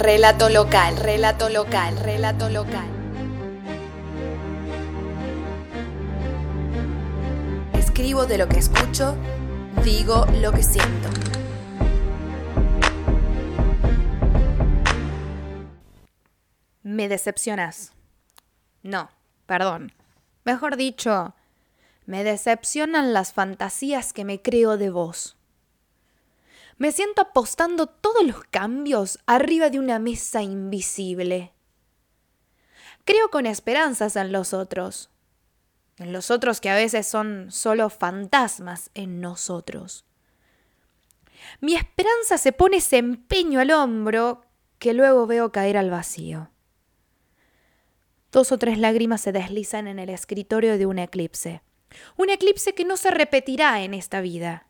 relato local, relato local, relato local. Escribo de lo que escucho, digo lo que siento. Me decepcionas. No, perdón. Mejor dicho, me decepcionan las fantasías que me creo de vos. Me siento apostando todos los cambios arriba de una mesa invisible. Creo con esperanzas en los otros, en los otros que a veces son solo fantasmas en nosotros. Mi esperanza se pone ese empeño al hombro que luego veo caer al vacío. Dos o tres lágrimas se deslizan en el escritorio de un eclipse. Un eclipse que no se repetirá en esta vida.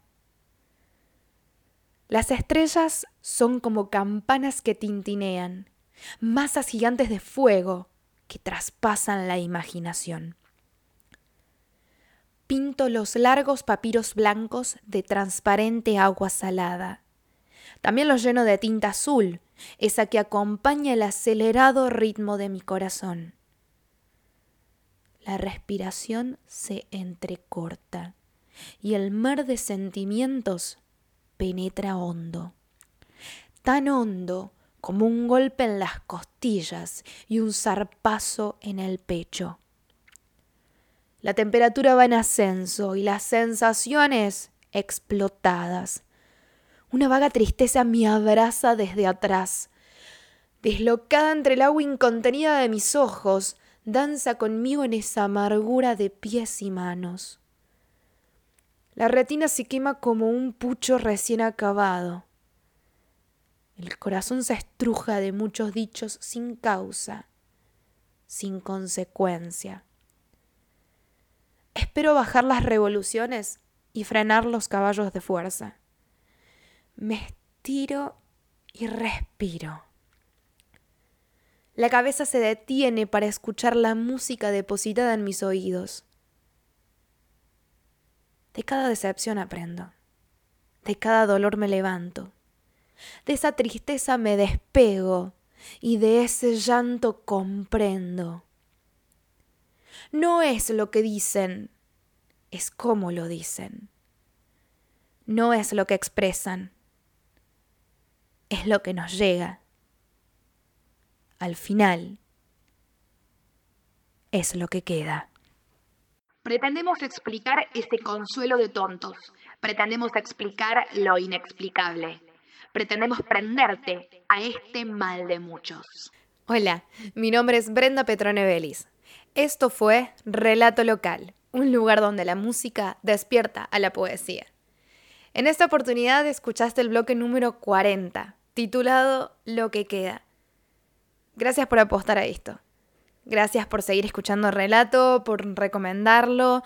Las estrellas son como campanas que tintinean, masas gigantes de fuego que traspasan la imaginación. Pinto los largos papiros blancos de transparente agua salada. También los lleno de tinta azul, esa que acompaña el acelerado ritmo de mi corazón. La respiración se entrecorta y el mar de sentimientos penetra hondo, tan hondo como un golpe en las costillas y un zarpazo en el pecho. La temperatura va en ascenso y las sensaciones explotadas. Una vaga tristeza me abraza desde atrás. Deslocada entre el agua incontenida de mis ojos, danza conmigo en esa amargura de pies y manos. La retina se quema como un pucho recién acabado. El corazón se estruja de muchos dichos sin causa, sin consecuencia. Espero bajar las revoluciones y frenar los caballos de fuerza. Me estiro y respiro. La cabeza se detiene para escuchar la música depositada en mis oídos. De cada decepción aprendo. De cada dolor me levanto. De esa tristeza me despego y de ese llanto comprendo. No es lo que dicen, es cómo lo dicen. No es lo que expresan, es lo que nos llega. Al final, es lo que queda. Pretendemos explicar ese consuelo de tontos. Pretendemos explicar lo inexplicable. Pretendemos prenderte a este mal de muchos. Hola, mi nombre es Brenda Petrone Vélez. Esto fue Relato Local, un lugar donde la música despierta a la poesía. En esta oportunidad escuchaste el bloque número 40, titulado Lo que queda. Gracias por apostar a esto. Gracias por seguir escuchando Relato, por recomendarlo,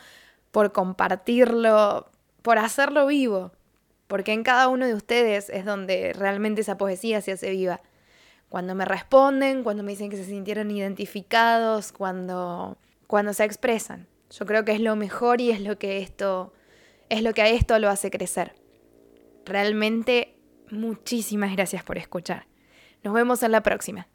por compartirlo, por hacerlo vivo, porque en cada uno de ustedes es donde realmente esa poesía se hace viva. Cuando me responden, cuando me dicen que se sintieron identificados, cuando, cuando se expresan. Yo creo que es lo mejor y es lo que esto es lo que a esto lo hace crecer. Realmente muchísimas gracias por escuchar. Nos vemos en la próxima.